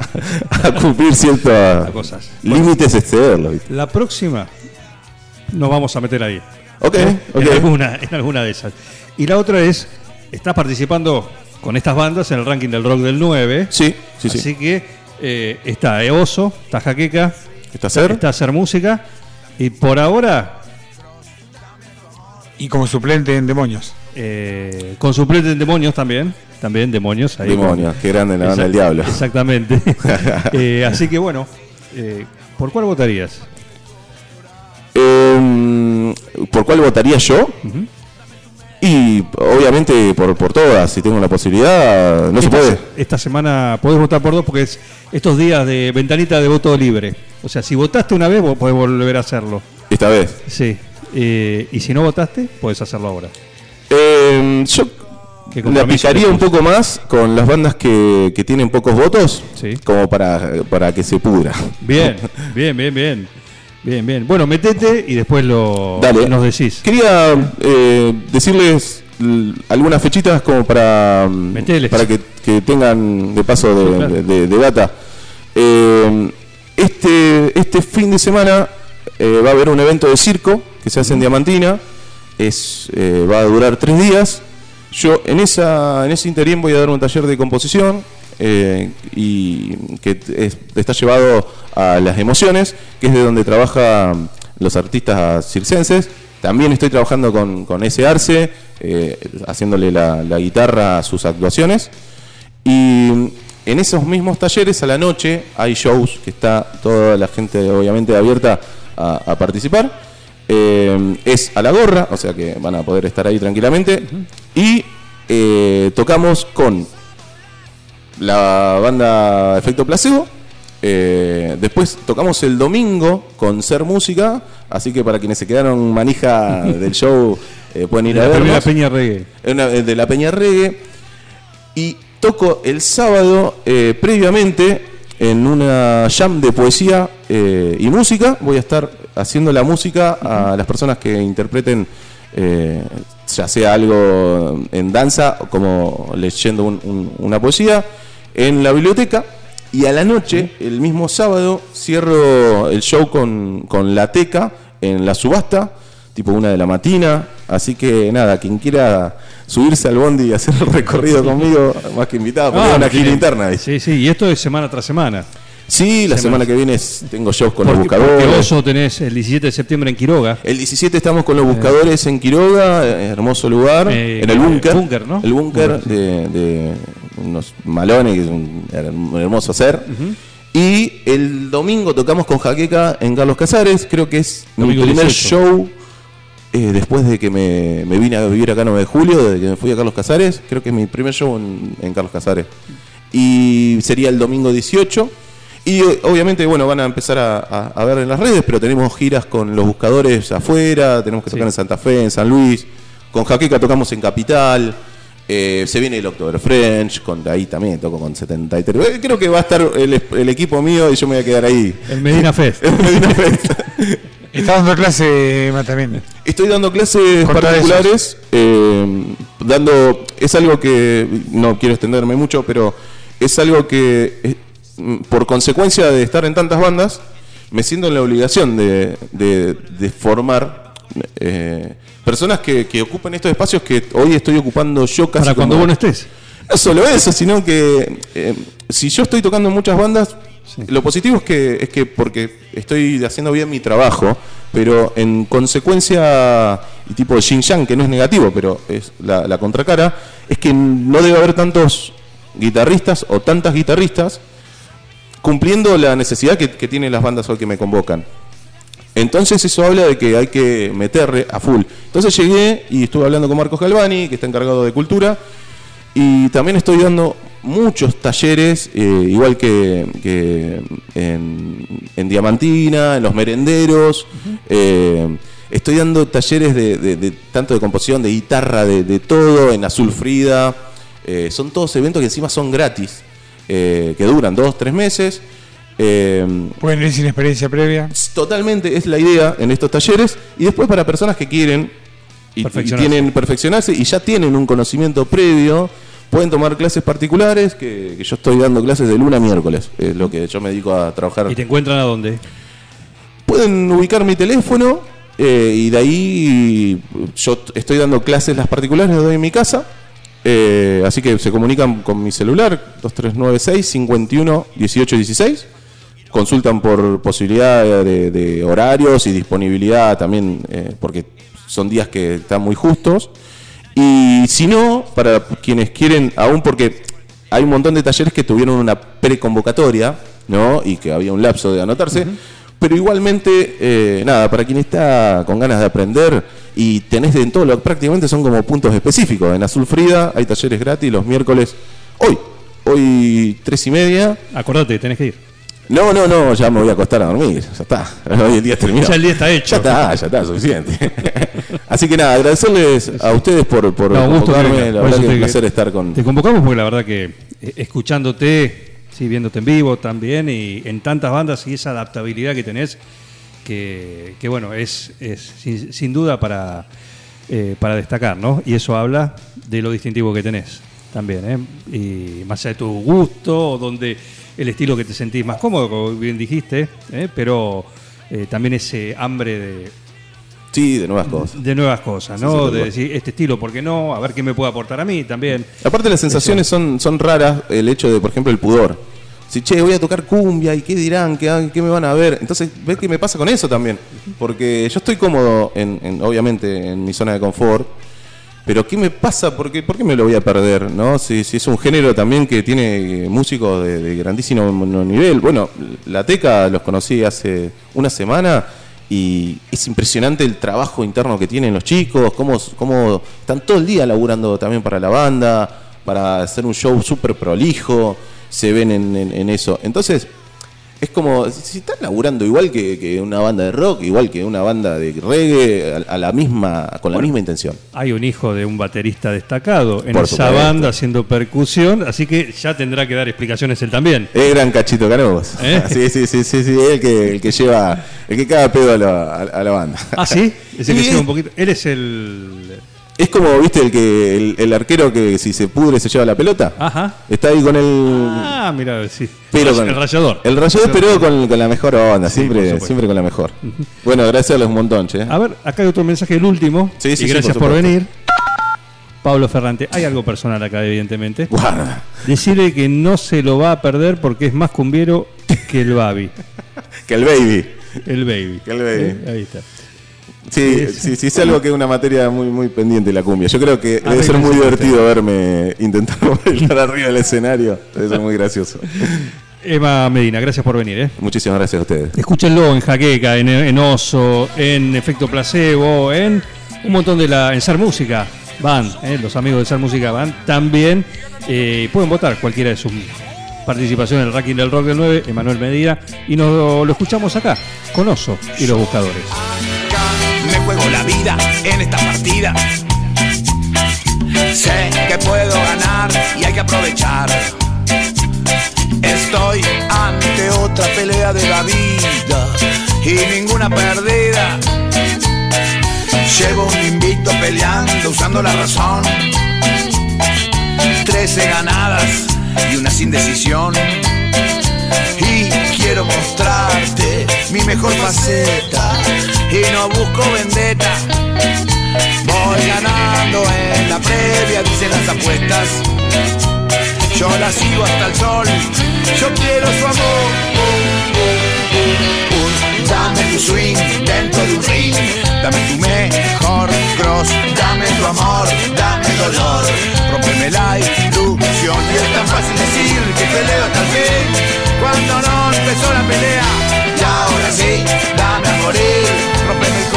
Speaker 5: a cumplir ciertos
Speaker 4: cosas.
Speaker 5: límites excederlos. ¿viste?
Speaker 4: La próxima nos vamos a meter ahí.
Speaker 5: Ok,
Speaker 4: ¿Eh?
Speaker 5: ok.
Speaker 4: En, alguna, en alguna de esas. Y la otra es, estás participando con estas bandas en el ranking del rock del 9.
Speaker 5: Sí, sí, sí.
Speaker 4: Así que eh, está Eoso, está Jaqueca,
Speaker 5: ¿Está Ser?
Speaker 4: está Hacer Música. Y por ahora,
Speaker 6: Y como suplente en Demonios.
Speaker 4: eh, con suplente en Demonios también. También Demonios. Ahí
Speaker 5: Demonios, qué grande la banda del diablo.
Speaker 4: Exactamente. Eh, así que bueno, eh, ¿por cuál votarías?
Speaker 5: Eh, ¿Por cuál votaría yo? Y obviamente por, por todas, si tengo la posibilidad, no se puede.
Speaker 4: esta semana podés votar por dos porque es estos días de ventanita de voto libre. O sea, si votaste una vez, vos podés volver a hacerlo.
Speaker 5: Esta vez.
Speaker 4: Sí. Eh, y si no votaste, podés hacerlo ahora.
Speaker 5: Eh, yo la picaría un poco más con las bandas que, que tienen pocos votos,
Speaker 4: Sí.
Speaker 5: como para, para que se pudra.
Speaker 4: Bien, bien, bien, bien. Bien, bien. Bueno, metete y después lo
Speaker 5: Dale.
Speaker 4: nos decís.
Speaker 5: Quería eh, decirles algunas fechitas como para,
Speaker 4: Meteles.
Speaker 5: para que, que tengan de paso de,
Speaker 4: Sí, claro.
Speaker 5: de- de- de data. Eh, este, este fin de semana eh, va a haber un evento de circo que se hace en Diamantina. Es, eh, va a durar tres días. Yo en, esa, en ese interín voy a dar un taller de composición eh, y que es- está llevado a las emociones, que es de donde trabajan los artistas circenses. También estoy trabajando con, con ese Arce, eh, haciéndole la, la guitarra a sus actuaciones. Y en esos mismos talleres a la noche hay shows que está toda la gente obviamente abierta a, a participar. Eh, es a la gorra, o sea que van a poder estar ahí tranquilamente. Y eh, tocamos con la banda Efecto Placebo. Eh, después tocamos el domingo con Ser Música, así que para quienes se quedaron manija del show eh, pueden ir
Speaker 4: De
Speaker 5: a
Speaker 4: la
Speaker 5: vernos.
Speaker 4: primera Peña Reggae.
Speaker 5: Una- es de la Peña Reggae. Y toco el sábado, eh, previamente, en una jam de poesía eh, y música. Voy a estar haciendo la música a las personas que interpreten, eh, ya sea algo en danza como leyendo un- un- una poesía, en la biblioteca. Y a la noche, el mismo sábado, cierro el show con, con la teca en la subasta, tipo una de la matina. Así que nada, quien quiera subirse al bondi y hacer el recorrido conmigo, más que invitado, porque
Speaker 4: Ah,
Speaker 5: una gira interna. ahí.
Speaker 4: Sí, sí, y esto es semana tras semana.
Speaker 5: Sí, la
Speaker 4: Semana.
Speaker 5: semana que viene es- tengo shows con los
Speaker 4: Porque, porque
Speaker 5: buscadores.
Speaker 4: Oso tenés el 17 de septiembre en Quiroga.
Speaker 5: El 17 estamos con los buscadores en Quiroga, eh, hermoso lugar,
Speaker 4: Eh,
Speaker 5: en el búnker.
Speaker 4: búnker, ¿no?
Speaker 5: El búnker de, de unos malones, que es un her- hermoso hacer. Y el domingo tocamos con Jaqueca en Carlos Casares, creo que es
Speaker 4: Domingo
Speaker 5: mi primer
Speaker 4: 18.
Speaker 5: show eh, después de que me, me vine a vivir acá 9 de julio, desde que me fui a Carlos Casares, creo que es mi primer show en, en Carlos Casares. Y sería el domingo 18. Y eh, obviamente, bueno, van a empezar a, a- a ver en las redes, pero tenemos giras con los buscadores afuera, tenemos que tocar en Santa Fe, en San Luis, con Jaqueca tocamos en Capital, eh, se viene el October French, con, ahí también toco con 73. Eh, Creo que va a estar el, el equipo mío y yo me voy a quedar ahí.
Speaker 4: El Medina Fest.
Speaker 6: Está dando clase Emma, también.
Speaker 5: Estoy dando clases
Speaker 6: Corta
Speaker 5: particulares, eh, dando, es algo que, no quiero extenderme mucho, pero es algo que, por consecuencia de estar en tantas bandas, me siento en la obligación de, de- de formar eh, personas que, que ocupen estos espacios que hoy estoy ocupando yo casi
Speaker 4: Para cuando
Speaker 5: como-
Speaker 4: vos no estés.
Speaker 5: no solo eso, sino que eh, si yo estoy tocando en muchas bandas, lo positivo es que, es que porque estoy haciendo bien mi trabajo, pero en consecuencia, y tipo Xing Yang, que no es negativo, pero es la, la contracara, es que no debe haber tantos guitarristas o tantas guitarristas cumpliendo la necesidad que, que tienen las bandas hoy que me convocan. Entonces eso habla de que hay que meterle a full. Entonces llegué y estuve hablando con Marcos Galvani, que está encargado de cultura, y también estoy dando muchos talleres, eh, igual que, que en, en Diamantina, en Los Merenderos. eh, estoy dando talleres de, de- de- tanto de composición, de guitarra, de, de todo, en Azul Frida. Eh, son todos eventos que encima son gratis, que duran dos, tres meses. Eh,
Speaker 6: Pueden ir sin experiencia previa.
Speaker 5: Totalmente es la idea en estos talleres. Y después para personas que quieren y, y
Speaker 4: Perfeccionarse.
Speaker 5: tienen perfeccionarse y ya tienen un conocimiento previo, pueden tomar clases particulares, que, que yo estoy dando clases de luna a miércoles, es lo que yo me dedico a trabajar.
Speaker 4: ¿Y te encuentran a dónde?
Speaker 5: Pueden ubicar mi teléfono eh, y de ahí yo estoy dando clases las particulares, las doy en mi casa. Eh, así que se comunican con mi celular 2396 51 18 16. Consultan por posibilidad de, de horarios y disponibilidad también, eh, porque son días que están muy justos. Y si no, para quienes quieren, aún porque hay un montón de talleres que tuvieron una preconvocatoria, ¿no? Y que había un lapso de anotarse. Pero igualmente, eh, nada, para quien está con ganas de aprender y tenés de en todo, lo, prácticamente son como puntos específicos. En Azul Frida hay talleres gratis los miércoles. Hoy, hoy tres y media.
Speaker 4: Acordate, tenés que ir.
Speaker 5: No, no, no, ya me voy a acostar a dormir, ya está. Hoy el día terminó.
Speaker 4: Ya el día está hecho.
Speaker 5: Ya está, ya está, suficiente. Así que nada, agradecerles a ustedes por, por
Speaker 4: No,
Speaker 5: convocarme,
Speaker 4: que
Speaker 5: la verdad que es un placer estar con...
Speaker 4: Te convocamos porque la verdad que eh, escuchándote, sí, viéndote en vivo también y en tantas bandas y esa adaptabilidad que tenés, que, que bueno, es, es sin, sin duda para, eh, para destacar, ¿no? Y eso habla de lo distintivo que tenés también, ¿eh? Y más allá de tu gusto, donde el estilo que te sentís más cómodo, como bien dijiste, ¿eh? pero eh, también ese hambre de,
Speaker 5: Sí, de nuevas cosas.
Speaker 4: de nuevas cosas, ¿no?
Speaker 5: sí,
Speaker 4: de decir, este estilo, ¿por qué no? A ver qué me puede aportar a mí también.
Speaker 5: Aparte las sensaciones son, son raras, el hecho de, por ejemplo, el pudor. Si, che, voy a tocar cumbia, ¿y qué dirán? ¿Qué, qué me van a ver? Entonces, ves qué me pasa con eso también. Porque yo estoy cómodo, en, en- obviamente, en mi zona de confort. Pero ¿qué me pasa? ¿Por qué, me lo voy a perder? ¿no? Si, si es un género también que tiene eh, músicos de, grandísimo nivel. Bueno, la Teca los conocí hace una semana y es impresionante el trabajo interno que tienen los chicos, cómo, cómo están todo el día laburando también para la banda, para hacer un show súper prolijo. se ven en, en- en eso. Entonces, es como, si están laburando igual que, que una banda de rock, igual que una banda de reggae, a, a la misma, con la misma intención.
Speaker 4: Hay un hijo de un baterista destacado en
Speaker 5: Por
Speaker 4: esa banda haciendo percusión, así que ya tendrá que dar explicaciones él también.
Speaker 5: Es gran cachito Canovos.
Speaker 4: ¿Eh?
Speaker 5: Sí, sí, sí, sí, sí, el que, el que lleva, el que caga pedo a la, a- a la banda.
Speaker 4: Ah, sí, ese que
Speaker 5: Sí,
Speaker 4: lleva un poquito. Él es el.
Speaker 5: Es como, viste, el que el, el arquero que si se pudre se lleva la pelota.
Speaker 4: Ajá.
Speaker 5: Está ahí con el.
Speaker 4: Ah, mira, sí.
Speaker 5: pero
Speaker 4: el,
Speaker 5: con-
Speaker 4: rayador.
Speaker 5: El rayador, pero con, con la mejor onda,
Speaker 4: Sí,
Speaker 5: siempre, siempre con la mejor. Bueno, gracias un montón, che.
Speaker 4: A ver, acá hay otro mensaje, el último.
Speaker 5: Sí, sí,
Speaker 4: y
Speaker 5: sí,
Speaker 4: gracias
Speaker 5: por
Speaker 4: venir. Pablo Ferrante, hay algo personal acá, evidentemente.
Speaker 5: Guarda.
Speaker 4: Decirle que no se lo va a perder porque es más cumbiero que el Babi.
Speaker 5: Que el baby.
Speaker 4: El Baby.
Speaker 5: Que el baby.
Speaker 4: ¿Eh? Ahí está.
Speaker 5: Sí, sí, sí, es algo que es una materia muy, muy pendiente la cumbia. Yo creo que debe
Speaker 4: Arreglense
Speaker 5: ser muy divertido verme intentar bailar arriba del escenario. Debe ser muy gracioso.
Speaker 4: Emma Medina, gracias por venir. ¿eh?
Speaker 5: Muchísimas gracias a ustedes.
Speaker 4: Escúchenlo en Jaqueca, en, en Oso, en Efecto Placebo, en un montón de la. en Ser Música. Van, ¿eh? los amigos de Ser Música van también. eh, pueden votar cualquiera de sus participaciones en el ranking del rock del 9, Emanuel Medina. Y nos lo escuchamos acá, con Oso y los buscadores.
Speaker 9: Juego la vida en esta partida. Sé que puedo ganar y hay que aprovechar. Estoy ante otra pelea de la vida y ninguna perdida. Llevo un invicto peleando usando la razón. Trece ganadas y una sin decisión. Y quiero mostrarte mi mejor faceta. Y no busco vendetta. Voy ganando en la previa, dicen las apuestas. Yo la sigo hasta el sol. Yo quiero su amor. Dame tu swing dentro de un ring. Dame tu mejor cross. Dame tu amor. Dame dolor. Rompeme la ilusión. Y es tan fácil decir que peleo hasta el fin. Cuando no empezó la pelea. Ahora sí, dame a morir. Rompeme el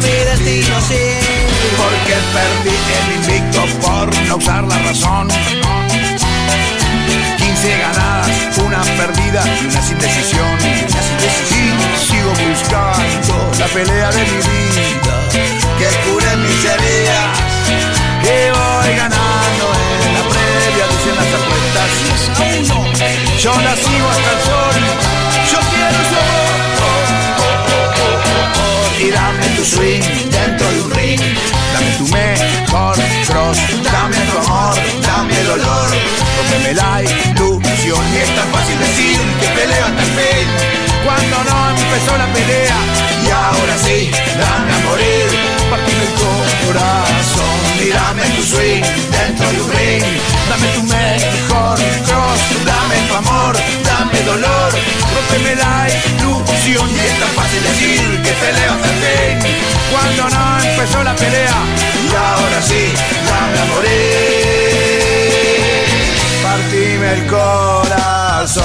Speaker 10: mi destino, sí.
Speaker 9: Porque perdí el invicto por no usar la razón. 15 ganadas, una perdida y una sin decisión. Y sigo buscando la pelea de mi vida, que cure mis heridas. Y voy ganando en la previa, dicen las apuestas. Yo la sigo hasta el sol, swing dentro de un ring. Dame tu mejor cross. Dame tu amor, dame dolor. Rompeme la ilusión. Y es tan fácil decir que peleo hasta el fin. Cuando no empezó la pelea. Y ahora sí, dame a morir. Partime el corazón. Y dame tu swing dentro de un ring. Dame tu mejor cross. Dame tu amor, dame dolor. Rompeme la ilusión. Y fácil decir que peleo hasta el fin. Cuando no empezó la pelea. Y ahora sí, dame a morir. Partime el corazón.